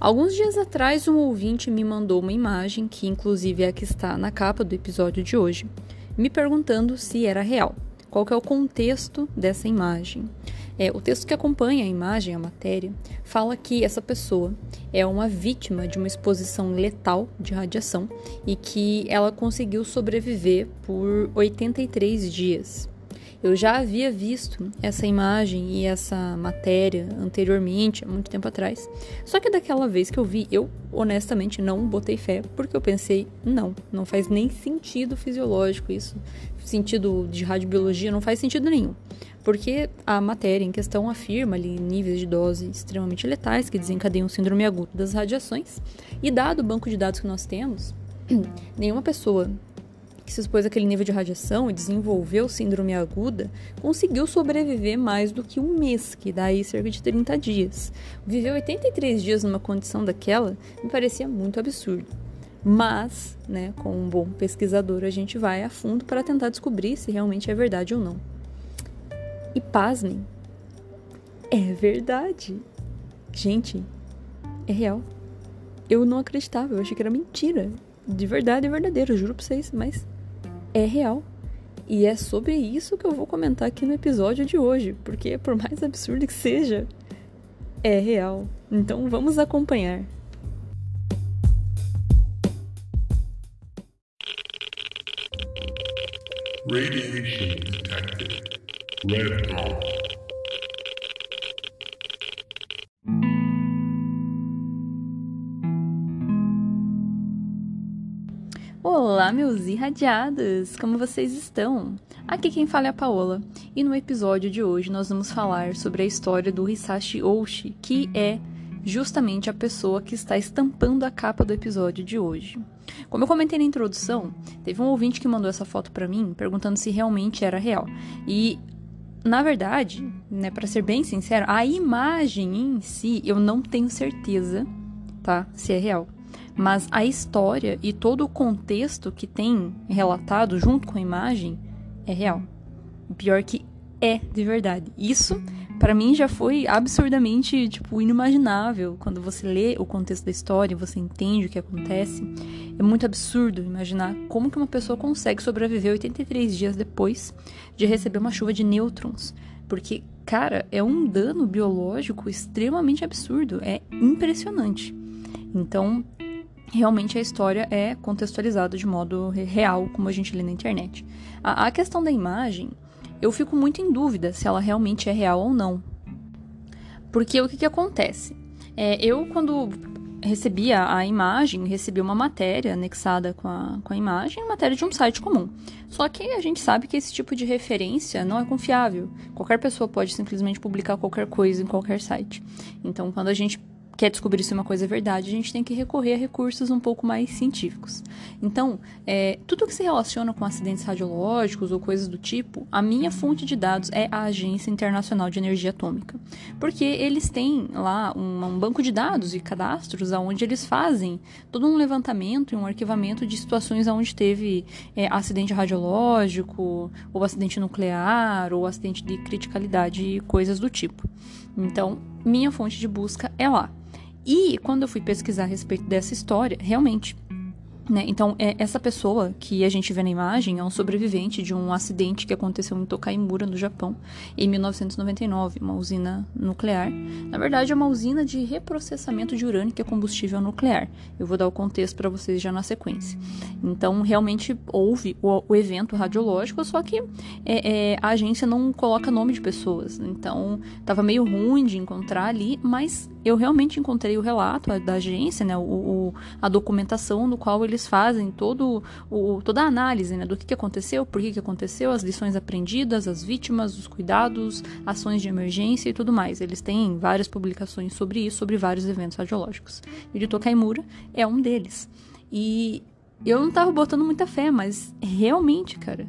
Alguns dias atrás, um ouvinte me mandou uma imagem, que inclusive é a que está na capa do episódio de hoje, me perguntando se era real. Qual é o contexto dessa imagem? É, o texto que acompanha a imagem, a matéria, fala que essa pessoa é uma vítima de uma exposição letal de radiação e que ela conseguiu sobreviver por 83 dias. Eu já havia visto essa imagem e essa matéria anteriormente, há muito tempo atrás. Só que daquela vez que eu vi, eu honestamente não botei fé, porque eu pensei, não, não faz nem sentido fisiológico isso. Sentido de radiobiologia não faz sentido nenhum. Porque a matéria em questão afirma ali níveis de dose extremamente letais que desencadeiam o síndrome agudo das radiações. E dado o banco de dados que nós temos, nenhuma pessoa que se expôs àquele nível de radiação e desenvolveu síndrome aguda, conseguiu sobreviver mais do que um mês, que dá aí cerca de 30 dias. Viver 83 dias numa condição daquela me parecia muito absurdo. Mas, né, com um bom pesquisador, a gente vai a fundo para tentar descobrir se realmente é verdade ou não. E pasmem, é verdade. Gente, é real. Eu não acreditava, eu achei que era mentira. De verdade, é verdadeiro, juro pra vocês, mas é real. E é sobre isso que eu vou comentar aqui no episódio de hoje, porque por mais absurdo que seja, é real. Então vamos acompanhar. Radiation detected. Red dot. Olá, meus irradiados! Como vocês estão? Aqui quem fala é a Paola, e no episódio de hoje nós vamos falar sobre a história do Hisashi Oshi, que é justamente a pessoa que está estampando a capa do episódio de hoje. Como eu comentei na introdução, teve um ouvinte que mandou essa foto para mim perguntando se realmente era real. E na verdade, né, para ser bem sincero, a imagem em si eu não tenho certeza, tá, se é real mas a história e todo o contexto que tem relatado junto com a imagem é real. Pior que é de verdade. Isso para mim já foi absurdamente tipo inimaginável quando você lê o contexto da história, você entende o que acontece. É muito absurdo imaginar como que uma pessoa consegue sobreviver 83 dias depois de receber uma chuva de nêutrons, porque cara, é um dano biológico extremamente absurdo, é impressionante. Então, realmente a história é contextualizada de modo real, como a gente lê na internet. A, a, questão da imagem, eu fico muito em dúvida se ela realmente é real ou não. Porque o que, que acontece? É, eu, quando recebi a, a, imagem, recebi uma matéria anexada com a, com a imagem, matéria de um site comum. Só que a gente sabe que esse tipo de referência não é confiável. Qualquer pessoa pode simplesmente publicar qualquer coisa em qualquer site. Então, quando a gente quer descobrir se uma coisa é verdade, a gente tem que recorrer a recursos um pouco mais científicos. Então, é, tudo que se relaciona com acidentes radiológicos ou coisas do tipo, a minha fonte de dados é a Agência Internacional de Energia Atômica, porque eles têm lá um, um banco de dados e cadastros onde eles fazem todo um levantamento e um arquivamento de situações onde teve é, acidente radiológico, ou acidente nuclear, ou acidente de criticalidade e coisas do tipo. Então, minha fonte de busca é lá. E quando eu fui pesquisar a respeito dessa história, realmente né? Então, é, essa pessoa que a gente vê na imagem é um sobrevivente de um acidente que aconteceu em Tokaimura, no Japão, em 1999, uma usina nuclear. Na verdade, é uma usina de reprocessamento de urânio, que é combustível nuclear. Eu vou dar o contexto para vocês já na sequência. Então, realmente houve o, o evento radiológico, só que é, é, a agência não coloca nome de pessoas. Então, estava meio ruim de encontrar ali, mas eu realmente encontrei o relato da agência, né, o, o, a documentação no qual eles fazem todo o, toda a análise né, do que, que aconteceu, por que, que aconteceu, as lições aprendidas, as vítimas, os cuidados, ações de emergência e tudo mais. Eles têm várias publicações sobre isso, sobre vários eventos radiológicos. O de Tokaimura é um deles. E eu não estava botando muita fé, mas realmente, cara,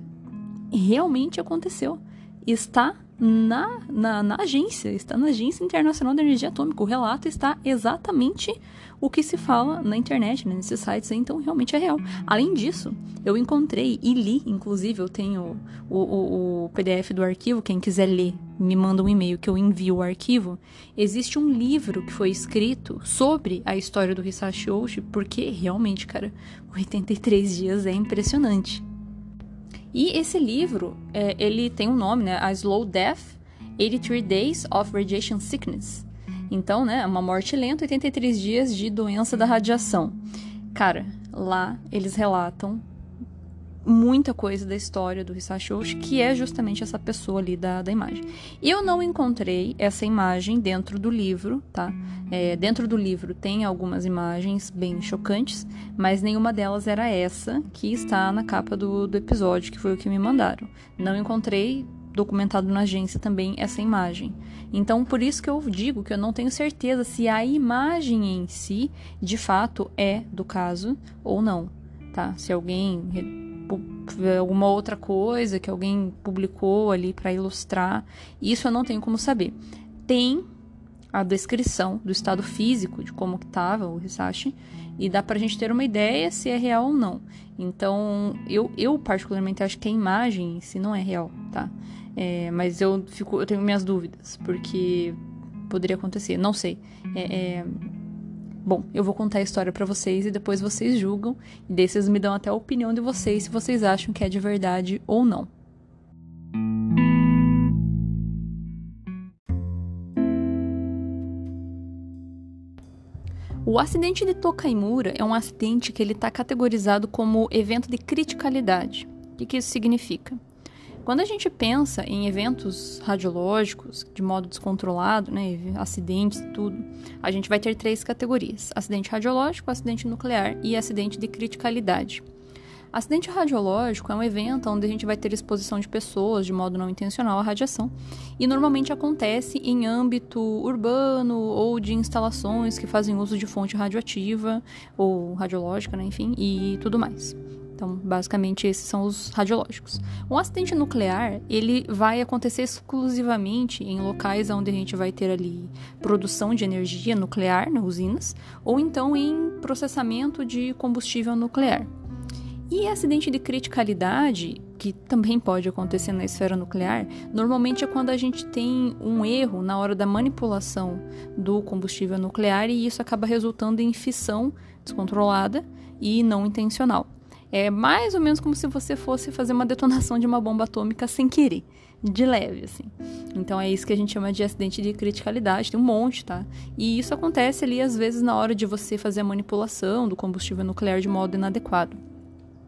realmente aconteceu. Está na, na, na, agência, está na Agência Internacional de Energia Atômica. O relato está exatamente o que se fala na internet, né, nesses sites, então realmente é real. Além disso, eu encontrei e li, inclusive, eu tenho o, o, o PDF do arquivo, quem quiser ler, me manda um e-mail que eu envio o arquivo. Existe um livro que foi escrito sobre a história do Hisashi Oshi, porque realmente, cara, 83 dias é impressionante. E esse livro, é, ele tem um nome, né? A Slow Death, 83 Days of Radiation Sickness. Então, né, uma morte lenta, 83 dias de doença da radiação. Cara, lá eles relatam muita coisa da história do Hisashi Oshi, que é justamente essa pessoa ali da, da imagem. Eu não encontrei essa imagem dentro do livro, tá? É, dentro do livro tem algumas imagens bem chocantes, mas nenhuma delas era essa que está na capa do, do episódio, que foi o que me mandaram. Não encontrei documentado na agência também essa imagem. Então, por isso que eu digo que eu não tenho certeza se a imagem em si, de fato, é do caso ou não, tá? Se alguém alguma outra coisa que alguém publicou ali para ilustrar, isso eu não tenho como saber. Tem a descrição do estado físico de como que estava o Hisashi e dá para a gente ter uma ideia se é real ou não. Então, eu, eu particularmente acho que a imagem em si não é real, tá? É, mas eu fico, eu tenho minhas dúvidas porque poderia acontecer, não sei. É, é, Bom, eu vou contar a história para vocês e depois vocês julgam e daí vocês me dão até a opinião de vocês se vocês acham que é de verdade ou não. O acidente de Tokaimura é um acidente que ele está categorizado como evento de criticalidade. O que, que isso significa? Quando a gente pensa em eventos radiológicos de modo descontrolado, né, acidentes e tudo, a gente vai ter três categorias: acidente radiológico, acidente nuclear e acidente de criticalidade. Acidente radiológico é um evento onde a gente vai ter exposição de pessoas de modo não intencional à radiação e normalmente acontece em âmbito urbano ou de instalações que fazem uso de fonte radioativa ou radiológica, né, enfim, e tudo mais. Então, basicamente, esses são os radiológicos. Um acidente nuclear, ele vai acontecer exclusivamente em locais onde a gente vai ter ali produção de energia nuclear, né, usinas, ou então em processamento de combustível nuclear. E acidente de criticalidade, que também pode acontecer na esfera nuclear, normalmente é quando a gente tem um erro na hora da manipulação do combustível nuclear e isso acaba resultando em fissão descontrolada e não intencional. É mais ou menos como se você fosse fazer uma detonação de uma bomba atômica sem querer, de leve, assim. Então é isso que a gente chama de acidente de criticalidade, tem um monte, tá? E isso acontece ali às vezes na hora de você fazer a manipulação do combustível nuclear de modo inadequado.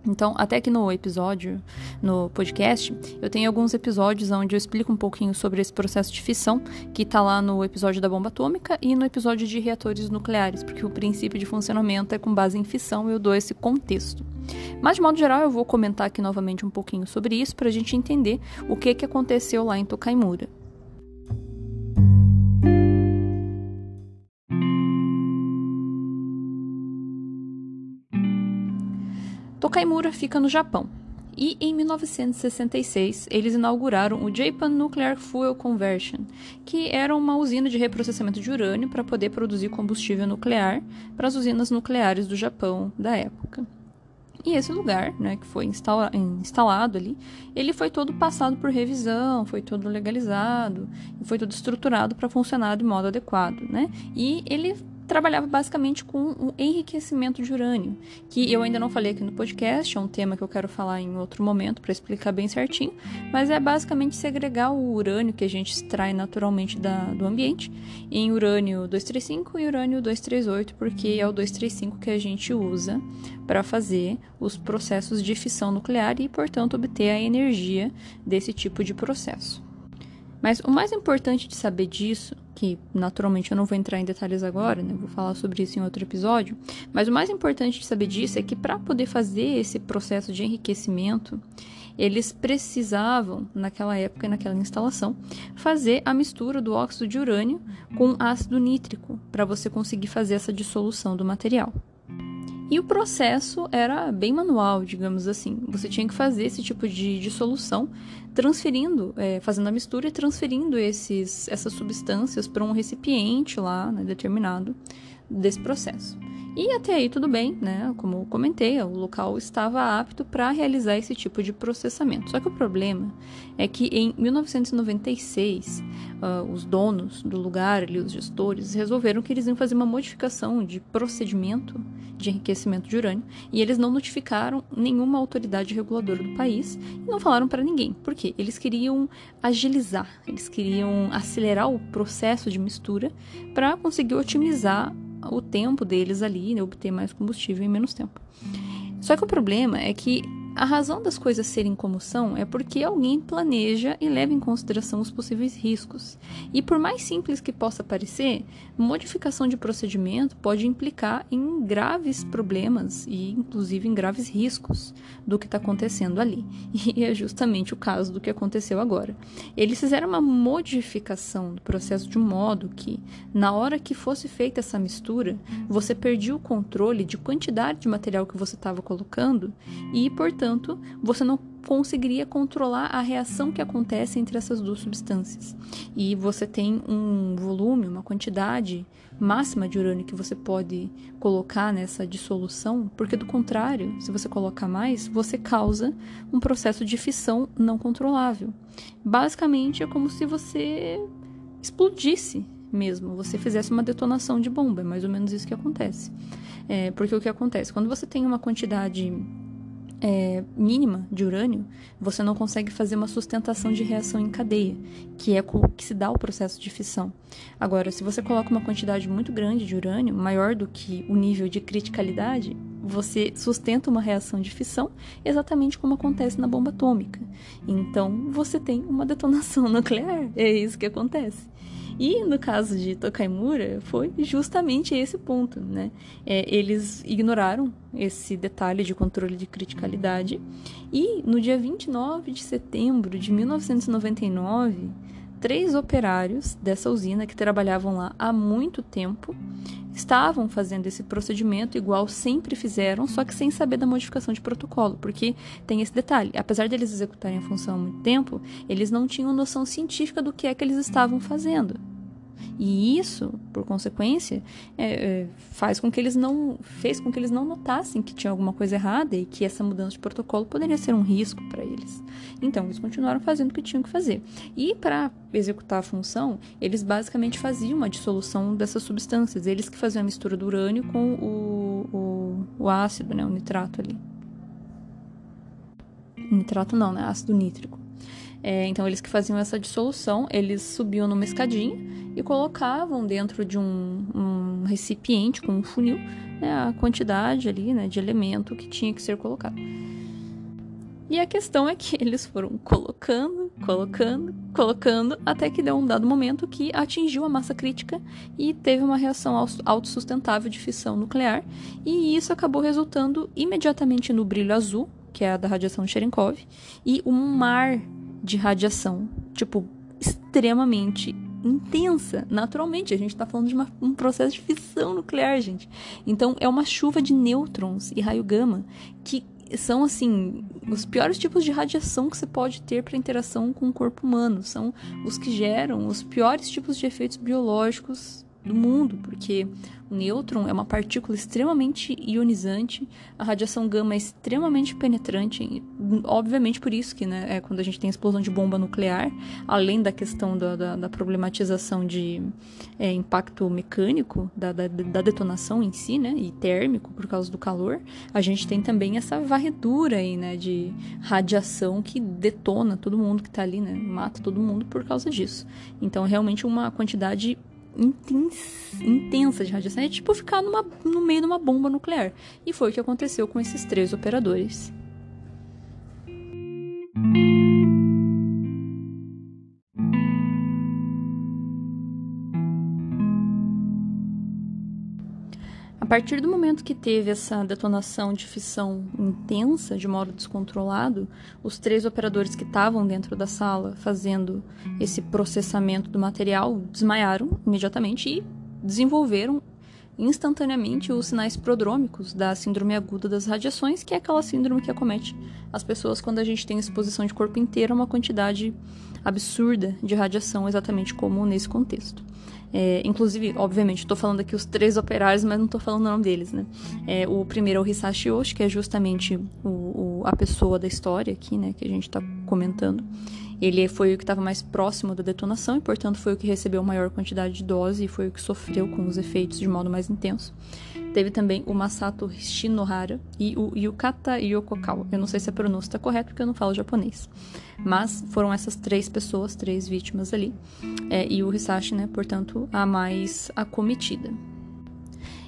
Então, até que no episódio, no podcast, eu tenho alguns episódios onde eu explico um pouquinho sobre esse processo de fissão, que está lá no episódio da bomba atômica e no episódio de reatores nucleares, porque o princípio de funcionamento é com base em fissão e eu dou esse contexto. Mas, de modo geral, eu vou comentar aqui novamente um pouquinho sobre isso para a gente entender o que, que aconteceu lá em Tokaimura. Tokaimura fica no Japão. E em 1966, eles inauguraram o Japan Nuclear Fuel Conversion, que era uma usina de reprocessamento de urânio para poder produzir combustível nuclear para as usinas nucleares do Japão da época. E esse lugar, né, que foi instala instalado ali, ele foi todo passado por revisão, foi todo legalizado, foi todo estruturado para funcionar de modo adequado, né? E ele trabalhava basicamente com o enriquecimento de urânio, que eu ainda não falei aqui no podcast, é um tema que eu quero falar em outro momento para explicar bem certinho, mas é basicamente segregar o urânio que a gente extrai naturalmente da, do ambiente em urânio 235 e urânio 238, porque é o 235 que a gente usa para fazer os processos de fissão nuclear e, portanto, obter a energia desse tipo de processo. Mas o mais importante de saber disso, que naturalmente eu não vou entrar em detalhes agora, né? Vou falar sobre isso em outro episódio, mas o mais importante de saber disso é que para poder fazer esse processo de enriquecimento, eles precisavam, naquela época e naquela instalação, fazer a mistura do óxido de urânio com ácido nítrico para você conseguir fazer essa dissolução do material. E o processo era bem manual, digamos assim. Você tinha que fazer esse tipo de, de solução, transferindo, é, fazendo a mistura e transferindo esses, essas substâncias para um recipiente lá, né, determinado desse processo. E até aí tudo bem, né? Como eu comentei, o local estava apto para realizar esse tipo de processamento. Só que o problema é que em 1996, uh, ah, os donos do lugar, ali, os gestores, resolveram que eles iam fazer uma modificação de procedimento de enriquecimento de urânio e eles não notificaram nenhuma autoridade reguladora do país e não falaram para ninguém. Por quê? Eles queriam agilizar, eles queriam acelerar o processo de mistura para conseguir otimizar o tempo deles ali, né, obter mais combustível em menos tempo. Só que o problema é que a razão das coisas serem como são é porque alguém planeja e leva em consideração os possíveis riscos. E por mais simples que possa parecer, modificação de procedimento pode implicar em graves problemas e inclusive em graves riscos do que está acontecendo ali. E é justamente o caso do que aconteceu agora. Eles fizeram uma modificação do processo de modo que, na hora que fosse feita essa mistura, você perdia o controle de quantidade de material que você estava colocando e, portanto, portanto, você não conseguiria controlar a reação que acontece entre essas duas substâncias. E você tem um volume, uma quantidade máxima de urânio que você pode colocar nessa dissolução, porque do contrário, se você colocar mais, você causa um processo de fissão não controlável. Basicamente é como se você explodisse mesmo, você fizesse uma detonação de bomba, é mais ou menos isso que acontece. É, porque o que acontece? Quando você tem uma quantidade é, mínima de urânio, você não consegue fazer uma sustentação de reação em cadeia, que é o que se dá o processo de fissão. Agora, se você coloca uma quantidade muito grande de urânio, maior do que o nível de criticalidade, você sustenta uma reação de fissão, exatamente como acontece na bomba atômica. Então, você tem uma detonação nuclear. É isso que acontece. E no caso de Tokaimura, foi justamente esse ponto, né? É, eles ignoraram esse detalhe de controle de criticalidade e no dia 29 de setembro de 1999, três operários dessa usina que trabalhavam lá há muito tempo estavam fazendo esse procedimento igual sempre fizeram, só que sem saber da modificação de protocolo, porque tem esse detalhe, apesar deles executarem a função há muito tempo, eles não tinham noção científica do que é que eles estavam fazendo. E isso, por consequência, é, é, faz com que eles não fez com que eles não notassem que tinha alguma coisa errada e que essa mudança de protocolo poderia ser um risco para eles. Então, eles continuaram fazendo o que tinham que fazer. E para executar a função, eles basicamente faziam uma dissolução dessas substâncias. Eles que faziam a mistura do urânio com o, o, o ácido, né, o nitrato ali. Nitrato não, né? Ácido nítrico. É, então, eles que faziam essa dissolução, eles subiam numa escadinha e colocavam dentro de um, um recipiente com um funil né, a quantidade ali né, de elemento que tinha que ser colocado. E a questão é que eles foram colocando, colocando, colocando, até que deu um dado momento que atingiu a massa crítica e teve uma reação autossustentável de fissão nuclear, e isso acabou resultando imediatamente no brilho azul, que é a da radiação Cherenkov, e um mar de radiação, tipo, extremamente intensa. Naturalmente, a gente está falando de uma, um processo de fissão nuclear, gente. Então, é uma chuva de nêutrons e raio gama que são assim os piores tipos de radiação que você pode ter para interação com o corpo humano. São os que geram os piores tipos de efeitos biológicos do mundo, porque o nêutron é uma partícula extremamente ionizante, a radiação gama é extremamente penetrante, obviamente por isso que, né, é quando a gente tem explosão de bomba nuclear, além da questão da, da, da problematização de é, impacto mecânico, da, da, da, detonação em si, né, e térmico por causa do calor, a gente tem também essa varredura aí, né, de radiação que detona todo mundo que está ali, né, mata todo mundo por causa disso. Então, realmente uma quantidade intensa de radiação. É tipo ficar numa, no meio de uma bomba nuclear. E foi o que aconteceu com esses três operadores. Partir do momento que teve essa detonação de fissão intensa, de modo descontrolado, os três operadores que estavam dentro da sala fazendo esse processamento do material desmaiaram imediatamente e desenvolveram instantaneamente os sinais prodrômicos da síndrome aguda das radiações, que é aquela síndrome que acomete as pessoas quando a gente tem exposição de corpo inteiro a uma quantidade absurda de radiação, exatamente como nesse contexto. É, inclusive, obviamente, estou falando aqui os três operários, mas não estou falando o nome deles, né? É, o primeiro é o Hisashi Yoshi, que é justamente o, o, a pessoa da história aqui, né? Que a gente está comentando. Ele foi o que estava mais próximo da detonação e, portanto, foi o que recebeu maior quantidade de dose e foi o que sofreu com os efeitos de modo mais intenso. Teve também o Masato Shinohara e o Yukata Yokokawa. Eu não sei se a pronúncia está correta porque eu não falo japonês. Mas foram essas três pessoas, três vítimas ali. É, e o Hisashi, né, portanto, a mais acometida.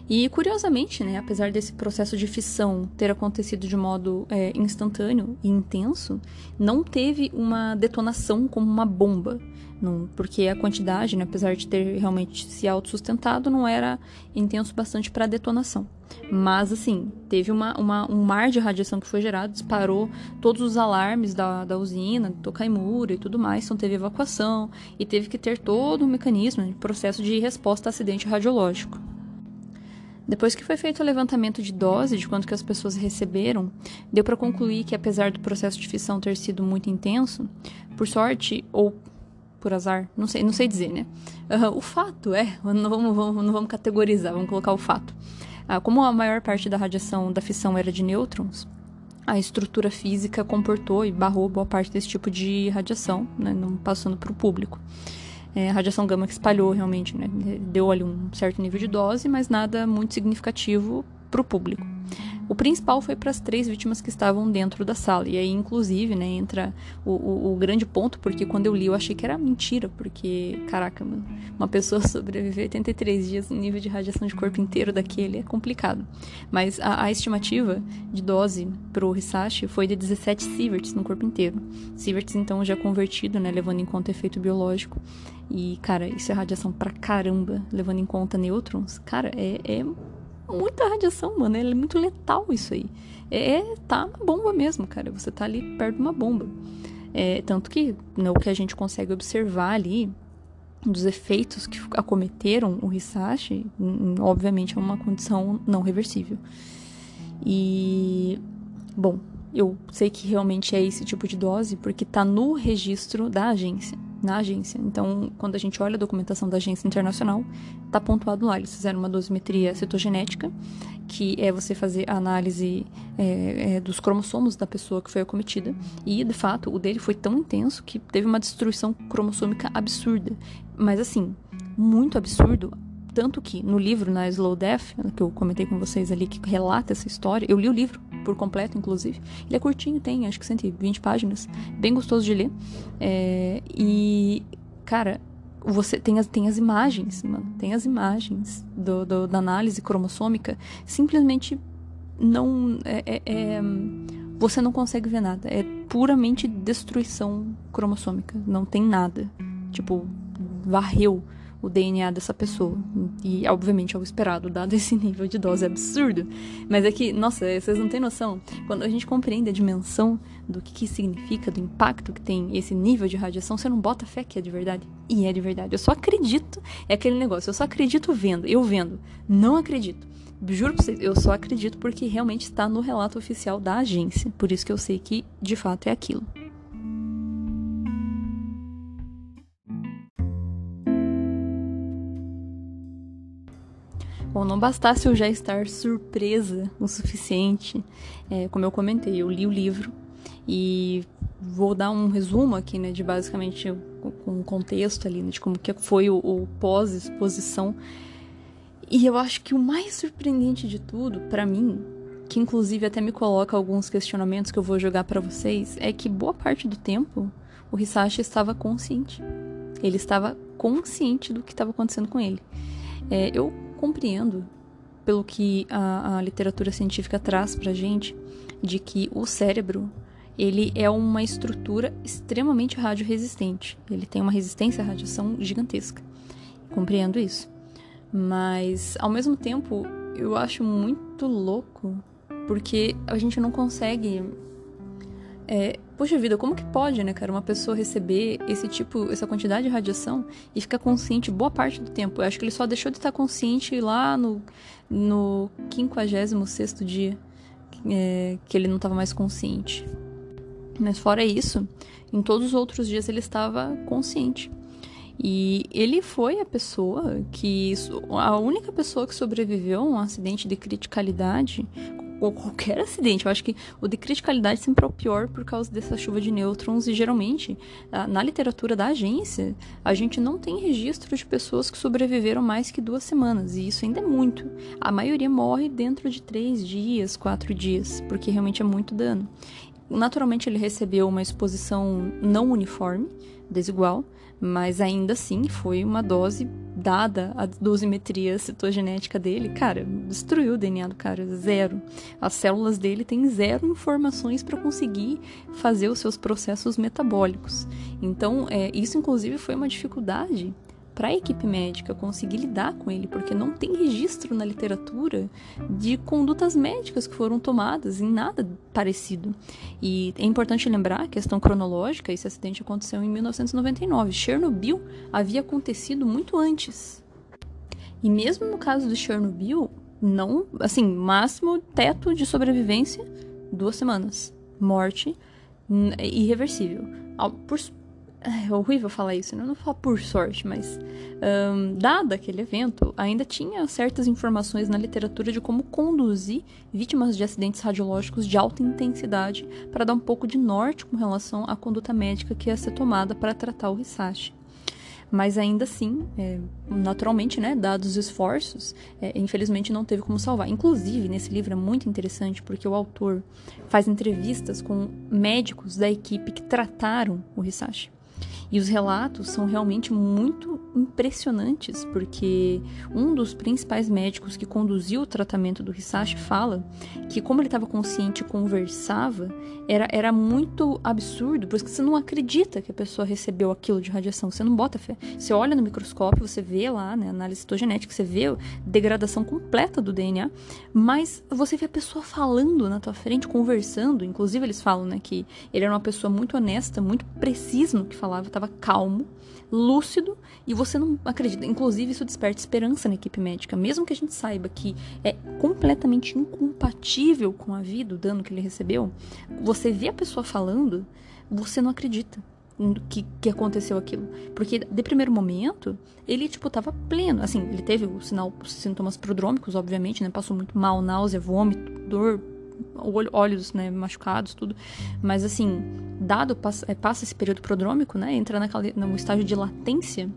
E curiosamente, né, apesar desse processo de fissão ter acontecido de modo é, instantâneo e intenso, não teve uma detonação como uma bomba. Não, porque a quantidade, né, apesar de ter realmente se autossustentado, não era intenso bastante para detonação. Mas, assim, teve uma, uma, um mar de radiação que foi gerado, disparou todos os alarmes da, da usina, do Tokaimura e tudo mais, então teve evacuação e teve que ter todo um mecanismo de processo de resposta a acidente radiológico. Depois que foi feito o levantamento de dose de quanto que as pessoas receberam, deu para concluir que apesar do processo de fissão ter sido muito intenso, por sorte ou por azar, não sei, não sei dizer, né? Uh, o fato é, não vamos, vamos, não vamos categorizar, vamos colocar o fato. Uh, como a maior parte da radiação da fissão era de nêutrons, a estrutura física comportou e barrou boa parte desse tipo de radiação, né, não passando para o público é, radiação gama que espalhou realmente, né? Deu ali um certo nível de dose, mas nada muito significativo para o público. O principal foi para as três vítimas que estavam dentro da sala. E aí, inclusive, né, entra o, o, o, grande ponto, porque quando eu li eu achei que era mentira, porque, caraca, mano, uma pessoa sobreviver 83 dias no nível de radiação de corpo inteiro daquele é complicado. Mas a, a estimativa de dose pro Hisashi foi de 17 sieverts no corpo inteiro. Sieverts, então, já convertido, né, levando em conta o efeito biológico. E, cara, isso é radiação pra caramba, levando em conta nêutrons. Cara, é, é muita radiação, mano. É muito letal isso aí. É, tá na bomba mesmo, cara. Você tá ali perto de uma bomba. É, tanto que né, o que a gente consegue observar ali dos efeitos que acometeram o Hisashi, obviamente é uma condição não reversível. E, bom, eu sei que realmente é esse tipo de dose porque tá no registro da agência na agência. Então, quando a gente olha a documentação da agência internacional, está pontuado lá. Eles fizeram uma dosimetria citogenética, que é você fazer a análise é, é, dos cromossomos da pessoa que foi acometida. E, de fato, o dele foi tão intenso que teve uma destruição cromossômica absurda. Mas, assim, muito absurdo tanto que no livro, na Slow Death, que eu comentei com vocês ali, que relata essa história, eu li o livro por completo, inclusive. Ele é curtinho, tem acho que 120 páginas, bem gostoso de ler. É, e, cara, você tem as, tem as imagens, mano, tem as imagens do, do da análise cromossômica, simplesmente não. É, é, é, você não consegue ver nada. É puramente destruição cromossômica. Não tem nada. Tipo, varreu o DNA dessa pessoa. E, obviamente, é o esperado, dado esse nível de dose absurdo. Mas é que, nossa, vocês não têm noção. Quando a gente compreende a dimensão do que, que significa, do impacto que tem esse nível de radiação, você não bota fé que é de verdade. E é de verdade. Eu só acredito. É aquele negócio. Eu só acredito vendo. Eu vendo. Não acredito. Juro pra vocês, eu só acredito porque realmente está no relato oficial da agência. Por isso que eu sei que, de fato, é aquilo. Bom, não bastasse eu já estar surpresa o suficiente, é, como eu comentei, eu li o livro e vou dar um resumo aqui, né, de basicamente um contexto ali, né, de como que foi o, o pós-exposição. E eu acho que o mais surpreendente de tudo, para mim, que inclusive até me coloca alguns questionamentos que eu vou jogar para vocês, é que boa parte do tempo o Hisashi estava consciente. Ele estava consciente do que estava acontecendo com ele. É, eu compreendo, pelo que a, a literatura científica traz pra gente, de que o cérebro ele é uma estrutura extremamente radioresistente. Ele tem uma resistência à radiação gigantesca. Compreendo isso. Mas, ao mesmo tempo, eu acho muito louco porque a gente não consegue é, poxa vida, como que pode, né, cara, uma pessoa receber esse tipo, essa quantidade de radiação e ficar consciente boa parte do tempo? Eu acho que ele só deixou de estar consciente lá no, no 56 dia, é, que ele não estava mais consciente. Mas fora isso, em todos os outros dias ele estava consciente. E ele foi a pessoa que. a única pessoa que sobreviveu a um acidente de criticalidade qualquer acidente. Eu acho que o de criticalidade sempre é o pior por causa dessa chuva de nêutrons e geralmente na literatura da agência a gente não tem registro de pessoas que sobreviveram mais que duas semanas e isso ainda é muito. A maioria morre dentro de três dias, quatro dias, porque realmente é muito dano. Naturalmente ele recebeu uma exposição não uniforme, desigual, mas ainda assim foi uma dose dada a dosimetria citogenética dele, cara, destruiu o DNA do cara, zero. As células dele têm zero informações para conseguir fazer os seus processos metabólicos. Então, é, isso inclusive foi uma dificuldade para a equipe médica conseguir lidar com ele, porque não tem registro na literatura de condutas médicas que foram tomadas em nada parecido. E é importante lembrar a questão cronológica: esse acidente aconteceu em 1999. Chernobyl havia acontecido muito antes. E mesmo no caso de Chernobyl, não, assim, máximo teto de sobrevivência duas semanas, morte irreversível. Por, é horrível falar isso, né? Não falo por sorte, mas um, dado aquele evento, ainda tinha certas informações na literatura de como conduzir vítimas de acidentes radiológicos de alta intensidade para dar um pouco de norte com relação à conduta médica que ia ser tomada para tratar o Hisashi. Mas ainda assim, é, naturalmente, né, dados os esforços, é, infelizmente não teve como salvar. Inclusive, nesse livro é muito interessante porque o autor faz entrevistas com médicos da equipe que trataram o Hisashi. E os relatos são realmente muito impressionantes, porque um dos principais médicos que conduziu o tratamento do Hisashi fala que, como ele estava consciente e conversava, era, era muito absurdo, porque você não acredita que a pessoa recebeu aquilo de radiação, você não bota fé. Você olha no microscópio, você vê lá, né, análise citogenética, você vê degradação completa do DNA, mas você vê a pessoa falando na tua frente, conversando, inclusive eles falam, né, que ele era uma pessoa muito honesta, muito precisa no que falava, estava calmo, lúcido e você não acredita. Inclusive, isso desperta esperança na equipe médica. Mesmo que a gente saiba que é completamente incompatível com a vida, o dano que ele recebeu, você vê a pessoa falando, você não acredita que, que aconteceu aquilo. Porque, de primeiro momento, ele, tipo, tava pleno. Assim, ele teve o sinal, os sintomas prodrômicos, obviamente, né? Passou muito mal, náusea, vômito, dor, olhos, né, machucados, tudo. Mas, assim, dado, passa, é, passa esse período prodrômico, né, entra naquela, no estágio de latência,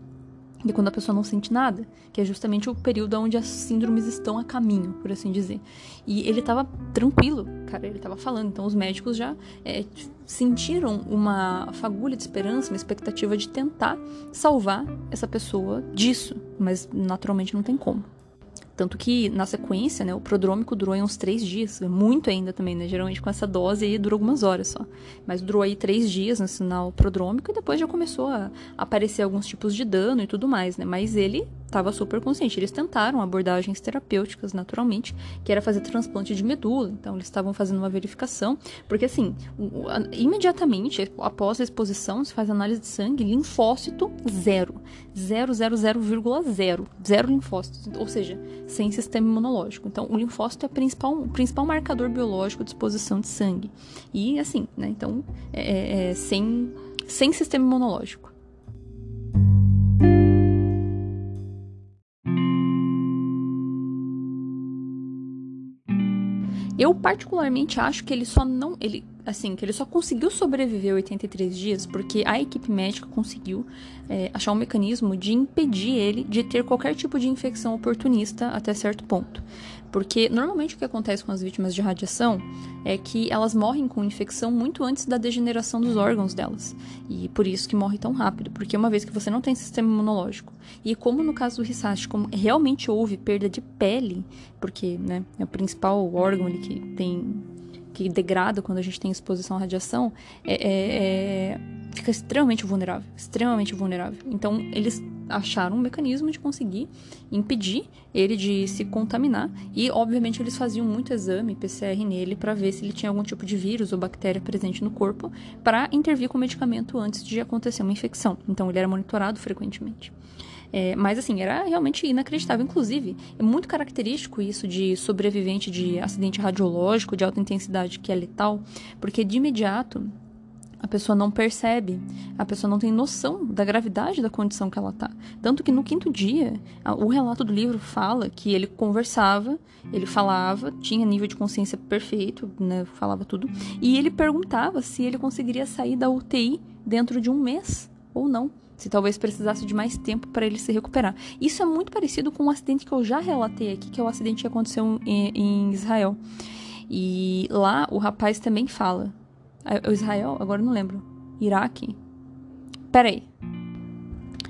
de quando a pessoa não sente nada, que é justamente o período onde as síndromes estão a caminho, por assim dizer. E ele estava tranquilo, cara, ele estava falando. Então os médicos já é, sentiram uma fagulha de esperança, uma expectativa de tentar salvar essa pessoa disso, mas naturalmente não tem como. Tanto que, na sequência, né, o prodrômico durou uns três dias, muito ainda também, né? Geralmente com essa dose aí dura algumas horas só. Mas durou aí três dias no sinal prodrômico e depois já começou a aparecer alguns tipos de dano e tudo mais, né? Mas ele estava super consciente. Eles tentaram abordagens terapêuticas, naturalmente, que era fazer transplante de medula. Então, eles estavam fazendo uma verificação, porque assim, imediatamente após a exposição, se faz análise de sangue, linfócito zero. 0,00,0. Zero linfócitos. Ou seja, sem sistema imunológico. Então, o linfócito é o principal, o principal marcador biológico de exposição de sangue. E assim, né? Então, é, é, é sem, sem sistema imunológico. Eu particularmente acho que ele só não, ele assim, que ele só conseguiu sobreviver 83 dias porque a equipe médica conseguiu é, achar um mecanismo de impedir ele de ter qualquer tipo de infecção oportunista até certo ponto. Porque normalmente o que acontece com as vítimas de radiação é que elas morrem com infecção muito antes da degeneração dos órgãos delas. E por isso que morre tão rápido, porque uma vez que você não tem sistema imunológico, e como no caso do Hisashi, como realmente houve perda de pele, porque né, é o principal órgão ali que tem que degrada quando a gente tem exposição à radiação, é, é, é, fica extremamente vulnerável, extremamente vulnerável. Então, eles acharam um mecanismo de conseguir impedir ele de se contaminar e, obviamente, eles faziam muito exame PCR nele para ver se ele tinha algum tipo de vírus ou bactéria presente no corpo para intervir com o medicamento antes de acontecer uma infecção. Então, ele era monitorado frequentemente. É, mas assim, era realmente inacreditável. Inclusive, é muito característico isso de sobrevivente de acidente radiológico de alta intensidade que é letal, porque de imediato a pessoa não percebe, a pessoa não tem noção da gravidade da condição que ela tá. Tanto que no quinto dia, o relato do livro fala que ele conversava, ele falava, tinha nível de consciência perfeito, né, falava tudo, e ele perguntava se ele conseguiria sair da UTI dentro de um mês ou não se talvez precisasse de mais tempo para ele se recuperar. Isso é muito parecido com um acidente que eu já relatei aqui, que é o acidente que aconteceu em, em Israel. E lá o rapaz também fala. O Israel? Agora não lembro. Iraque? Peraí.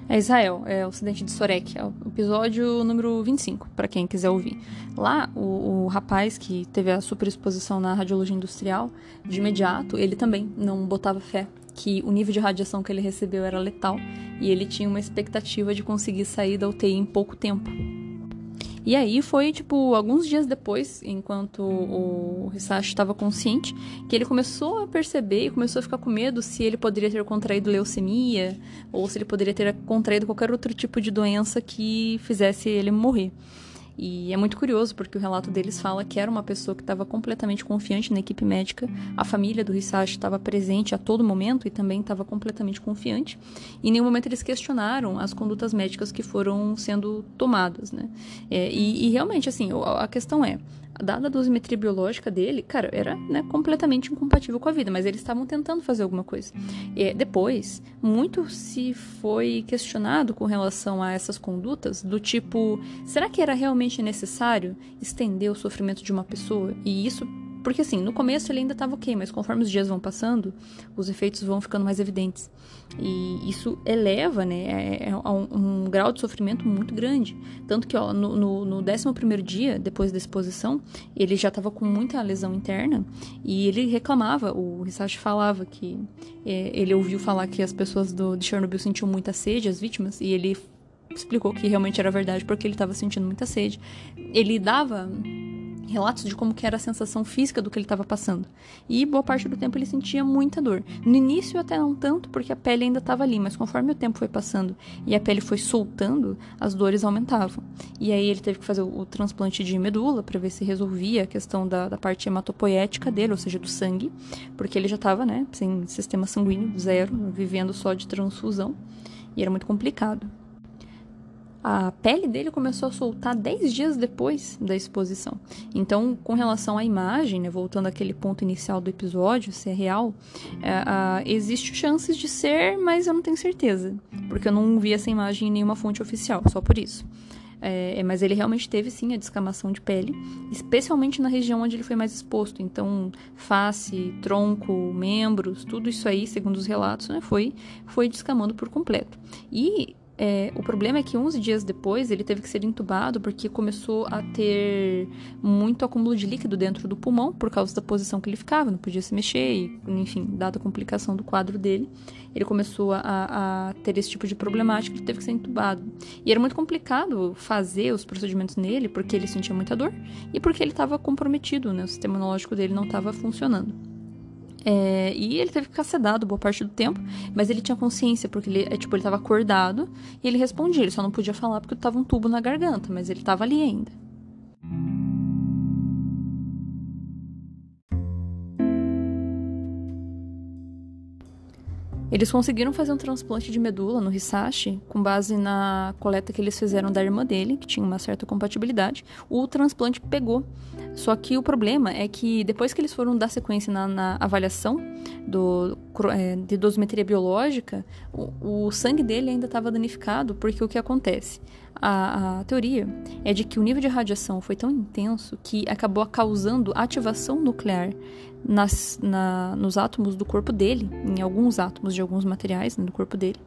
É Israel, é o acidente de Sorek, é o episódio número 25, para quem quiser ouvir. Lá, o, o, rapaz que teve a superexposição na radiologia industrial, de imediato, ele também não botava fé que o nível de radiação que ele recebeu era letal e ele tinha uma expectativa de conseguir sair da UTI em pouco tempo. E aí foi, tipo, alguns dias depois, enquanto o Hisashi estava consciente, que ele começou a perceber e começou a ficar com medo se ele poderia ter contraído leucemia ou se ele poderia ter contraído qualquer outro tipo de doença que fizesse ele morrer. E é muito curioso porque o relato deles fala que era uma pessoa que estava completamente confiante na equipe médica, a família do Hisashi estava presente a todo momento e também estava completamente confiante. E em nenhum momento eles questionaram as condutas médicas que foram sendo tomadas, né? É, e, e realmente, assim, a questão é, dada a dosimetria biológica dele, cara, era né, completamente incompatível com a vida, mas eles estavam tentando fazer alguma coisa. E depois, muito se foi questionado com relação a essas condutas, do tipo, será que era realmente necessário estender o sofrimento de uma pessoa? E isso porque assim, no começo ele ainda estava ok, mas conforme os dias vão passando, os efeitos vão ficando mais evidentes. E isso eleva, né, é, é um, um, grau de sofrimento muito grande. Tanto que, ó, no, no, no 11 dia, depois da exposição, ele já estava com muita lesão interna e ele reclamava, o Hisashi falava que é, ele ouviu falar que as pessoas do, de Chernobyl sentiam muita sede, as vítimas, e ele explicou que realmente era verdade porque ele estava sentindo muita sede. Ele dava relatos de como era a sensação física do que ele estava passando. E boa parte do tempo ele sentia muita dor. No início até não tanto, porque a pele ainda estava ali, mas conforme o tempo foi passando e a pele foi soltando, as dores aumentavam. E aí ele teve que fazer o, o transplante de medula para ver se resolvia a questão da, da parte hematopoética dele, ou seja, do sangue, porque ele já estava, né, sem sistema sanguíneo zero, vivendo só de transfusão, e era muito complicado a pele dele começou a soltar 10 dias depois da exposição. Então, com relação à imagem, né, voltando àquele ponto inicial do episódio, se é real, é, existe chances de ser, mas eu não tenho certeza, porque eu não vi essa imagem em nenhuma fonte oficial, só por isso. É, mas ele realmente teve sim a descamação de pele, especialmente na região onde ele foi mais exposto. Então, face, tronco, membros, tudo isso aí, segundo os relatos, né, foi, foi descamando por completo. E é, o problema é que 11 dias depois ele teve que ser entubado porque começou a ter muito acúmulo de líquido dentro do pulmão por causa da posição que ele ficava, não podia se mexer, e, enfim, dada a complicação do quadro dele, ele começou a, a ter esse tipo de problemática e teve que ser entubado. E era muito complicado fazer os procedimentos nele porque ele sentia muita dor e porque ele estava comprometido, né? o sistema imunológico dele não estava funcionando. É, e ele teve que ficar sedado boa parte do tempo, mas ele tinha consciência, porque ele, é, tipo, ele tava acordado e ele respondia. Ele só não podia falar porque tava um tubo na garganta, mas ele tava ali ainda. Eles conseguiram fazer um transplante de medula no Hisashi com base na coleta que eles fizeram da irmã dele, que tinha uma certa compatibilidade. O transplante pegou. Só que o problema é que depois que eles foram dar sequência na, na avaliação do, é, de dosimetria biológica, o, o sangue dele ainda estava danificado, porque o que acontece? A, a, teoria é de que o nível de radiação foi tão intenso que acabou causando ativação nuclear nas, na, nos átomos do corpo dele, em alguns átomos de alguns materiais né, do corpo dele,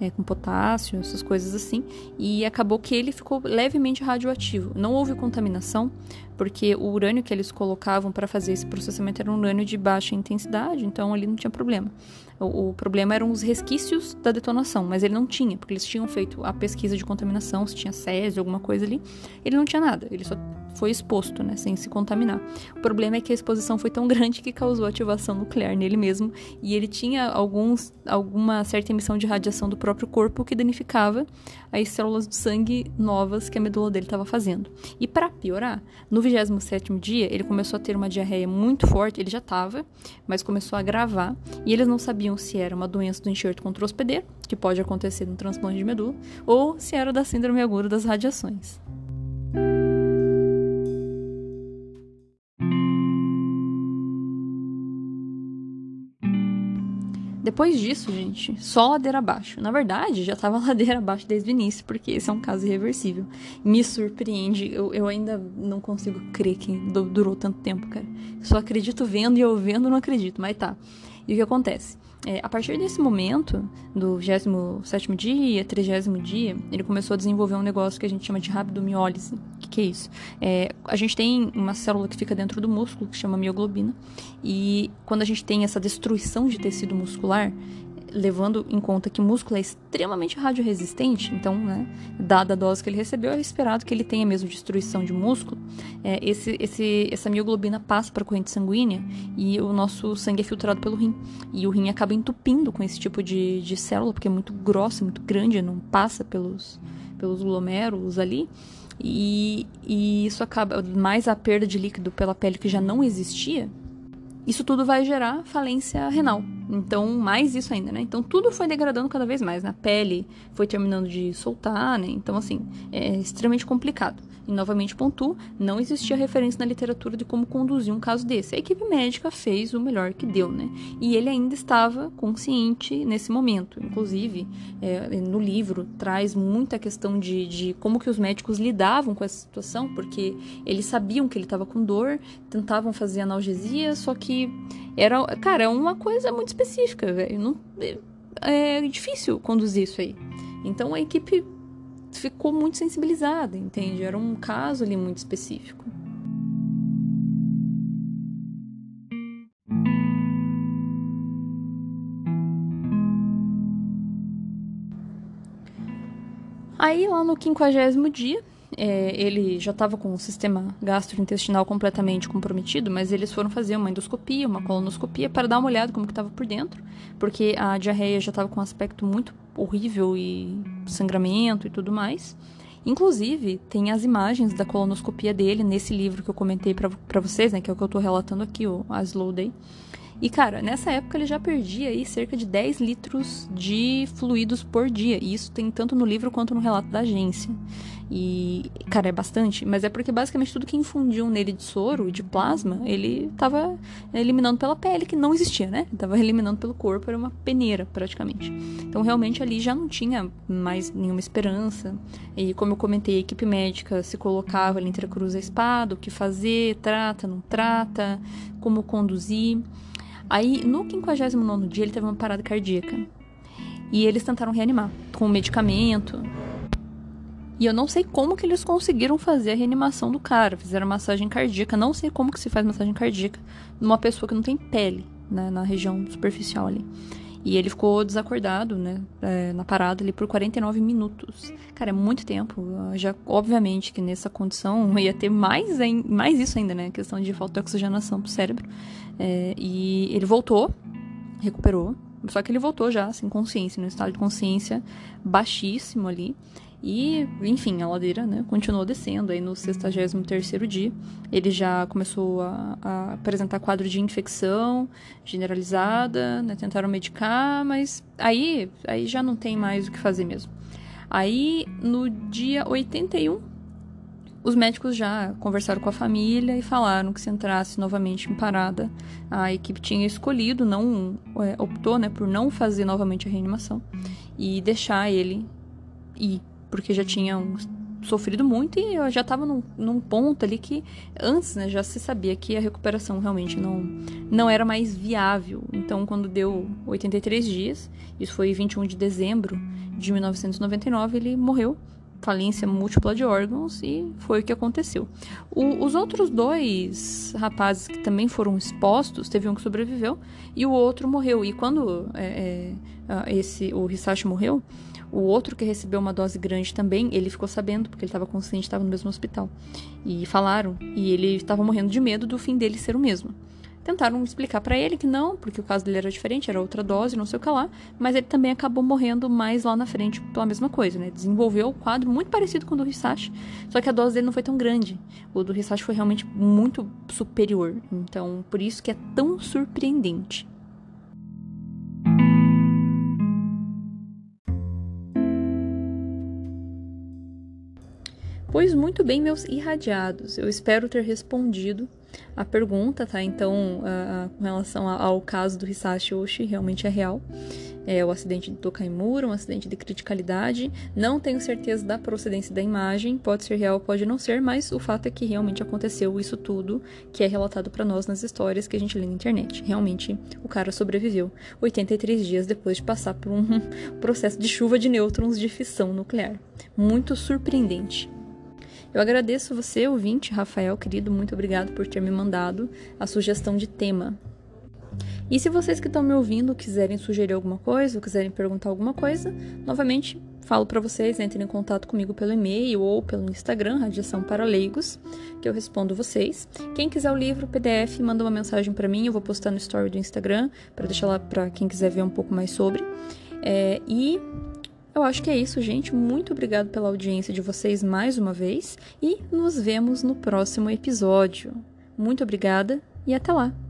é, com potássio, essas coisas assim, e acabou que ele ficou levemente radioativo. Não houve contaminação, porque o urânio que eles colocavam para fazer esse processamento era um urânio de baixa intensidade, então ali não tinha problema. O, o, problema eram os resquícios da detonação, mas ele não tinha, porque eles tinham feito a pesquisa de contaminação, se tinha césio, alguma coisa ali. Ele não tinha nada, ele só foi exposto, né, sem se contaminar. O problema é que a exposição foi tão grande que causou ativação nuclear nele mesmo, e ele tinha alguns, alguma certa emissão de radiação do próprio corpo que danificava as células do sangue novas que a medula dele estava fazendo. E para piorar, no 27º dia, ele começou a ter uma diarreia muito forte, ele já estava, mas começou a agravar, e eles não sabiam se era uma doença do enxerto contra o hospedeiro, que pode acontecer no transplante de medula, ou se era da síndrome aguda das radiações. Depois disso, gente, só ladeira abaixo. Na verdade, já tava ladeira abaixo desde o início, porque esse é um caso irreversível. Me surpreende, eu, eu ainda não consigo crer que durou tanto tempo, cara. Só acredito vendo e eu vendo não acredito, mas tá. E o que acontece? É, a partir desse momento, do 27 dia, 30 dia, ele começou a desenvolver um negócio que a gente chama de rabdomiólise. O que, que é isso? É, a gente tem uma célula que fica dentro do músculo, que chama mioglobina, e quando a gente tem essa destruição de tecido muscular, levando em conta que músculo é extremamente radioresistente, então, né, dada a dose que ele recebeu, é esperado que ele tenha mesmo destruição de músculo. É, esse, esse, essa mioglobina passa para a corrente sanguínea e o nosso sangue é filtrado pelo rim. E o rim acaba entupindo com esse tipo de, de célula, porque é muito grossa, muito grande, não passa pelos, pelos glomérulos ali. E, e isso acaba, mais a perda de líquido pela pele que já não existia, isso tudo vai gerar falência renal. Então, mais isso ainda, né? Então, tudo foi degradando cada vez mais. Na né? pele foi terminando de soltar, né? Então, assim, é extremamente complicado. E novamente pontuo, não existia referência na literatura de como conduzir um caso desse. A equipe médica fez o melhor que deu, né? E ele ainda estava consciente nesse momento. Inclusive, é, no livro traz muita questão de, de como que os médicos lidavam com essa situação, porque eles sabiam que ele estava com dor, tentavam fazer analgesia, só que era, cara, uma coisa muito específica, velho. Não, é, é difícil conduzir isso aí. Então a equipe ficou muito sensibilizada, entende? Era um caso ali muito específico. Aí, lá no quinquagésimo dia, é, ele já estava com o sistema gastrointestinal completamente comprometido, mas eles foram fazer uma endoscopia, uma colonoscopia, para dar uma olhada como que estava por dentro, porque a diarreia já estava com um aspecto muito horrível e sangramento e tudo mais. Inclusive, tem as imagens da colonoscopia dele nesse livro que eu comentei para vocês, né, que é o que eu estou relatando aqui, o A Day. E, cara, nessa época ele já perdia aí cerca de 10 litros de fluidos por dia. E isso tem tanto no livro quanto no relato da agência. E, cara, é bastante, mas é porque basicamente tudo que infundiam nele de soro e de plasma, ele tava eliminando pela pele, que não existia, né? Ele tava eliminando pelo corpo, era uma peneira, praticamente. Então, realmente, ali já não tinha mais nenhuma esperança. E, como eu comentei, a equipe médica se colocava ali entre a cruz e a espada, o que fazer, trata, não trata, como conduzir. Aí, no 59 dia, ele teve uma parada cardíaca. E eles tentaram reanimar com medicamento. E eu não sei como que eles conseguiram fazer a reanimação do cara. Fizeram massagem cardíaca. Não sei como que se faz massagem cardíaca numa pessoa que não tem pele, né, na região superficial ali. E ele ficou desacordado, né, é, na parada ali por 49 minutos. Cara, é muito tempo. Já, obviamente, que nessa condição ia ter mais, mais isso ainda, né, questão de falta de oxigenação pro cérebro. É, e ele voltou, recuperou, só que ele voltou já sem consciência, no estado de consciência baixíssimo ali. E, enfim, a ladeira né, continuou descendo. Aí no 63 dia, ele já começou a, a, apresentar quadro de infecção generalizada, né, tentaram medicar, mas aí, aí já não tem mais o que fazer mesmo. Aí, no dia 81, os médicos já conversaram com a família e falaram que se entrasse novamente em parada, a equipe tinha escolhido, não é, optou né, por não fazer novamente a reanimação e deixar ele ir, porque já tinha um sofrido muito e eu já estava num, num, ponto ali que antes, né, já se sabia que a recuperação realmente não, não era mais viável. Então, quando deu 83 dias, isso foi 21 de dezembro de 1999, ele morreu falência múltipla de órgãos e foi o que aconteceu. O, os outros dois rapazes que também foram expostos, teve um que sobreviveu e o outro morreu. E quando é, é, esse o Hisashi morreu, o outro que recebeu uma dose grande também, ele ficou sabendo, porque ele estava consciente, estava no mesmo hospital. E falaram, e ele estava morrendo de medo do fim dele ser o mesmo. Tentaram explicar para ele que não, porque o caso dele era diferente, era outra dose, não sei o que lá, mas ele também acabou morrendo mais lá na frente pela mesma coisa, né? Desenvolveu um quadro muito parecido com o do Hisashi, só que a dose dele não foi tão grande. O do Hisashi foi realmente muito superior, então por isso que é tão surpreendente. Pois muito bem, meus irradiados. Eu espero ter respondido a pergunta, tá? Então, com relação ao caso do Hisashi Oshi, realmente é real. É o acidente de Tokaimura, um acidente de criticalidade. Não tenho certeza da procedência da imagem, pode ser real, pode não ser, mas o fato é que realmente aconteceu isso tudo que é relatado para nós nas histórias que a gente lê na internet. Realmente, o cara sobreviveu 83 dias depois de passar por um processo de chuva de nêutrons de fissão nuclear. Muito surpreendente. Eu agradeço você, ouvinte, Rafael, querido, muito obrigado por ter me mandado a sugestão de tema. E se vocês que estão me ouvindo quiserem sugerir alguma coisa ou quiserem perguntar alguma coisa, novamente falo para vocês, entrem em contato comigo pelo e-mail ou pelo Instagram, Radiação para Leigos, que eu respondo vocês. Quem quiser o livro, PDF, manda uma mensagem para mim, eu vou postar no story do Instagram para deixar lá para quem quiser ver um pouco mais sobre. É, e eu acho que é isso, gente. Muito obrigado pela audiência de vocês mais uma vez e nos vemos no próximo episódio. Muito obrigada e até lá!